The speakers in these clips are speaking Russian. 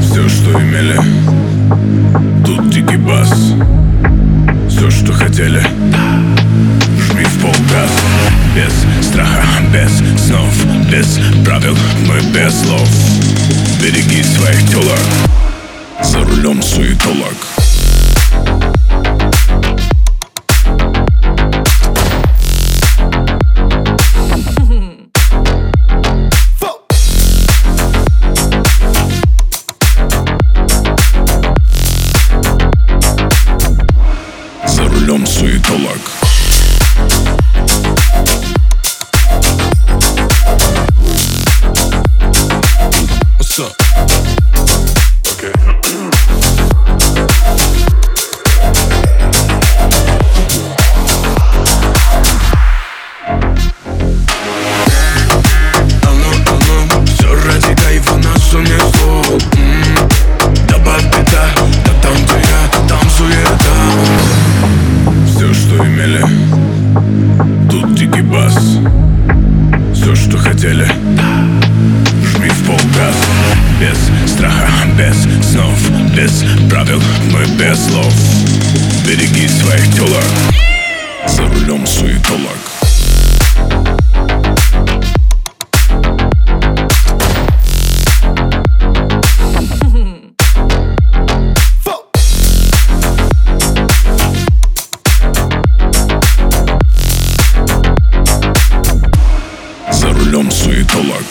Все, что имели. Тут дикий бас. Все, что хотели. Жми в полгаз. Без страха, без снов Без правил, мы без слов. Береги своих телок За рулем суетолог What's up? Okay. Все ради кайфа нас унесло Хотели Жми в полгаз Без страха, без снов Без правил, мы без слов. Береги своих телок За рулем суетолог Рулем суетолог.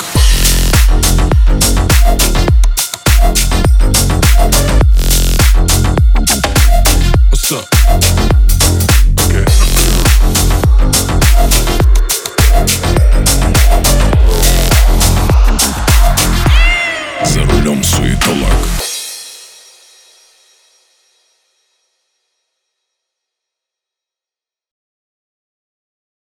За рулем суетолог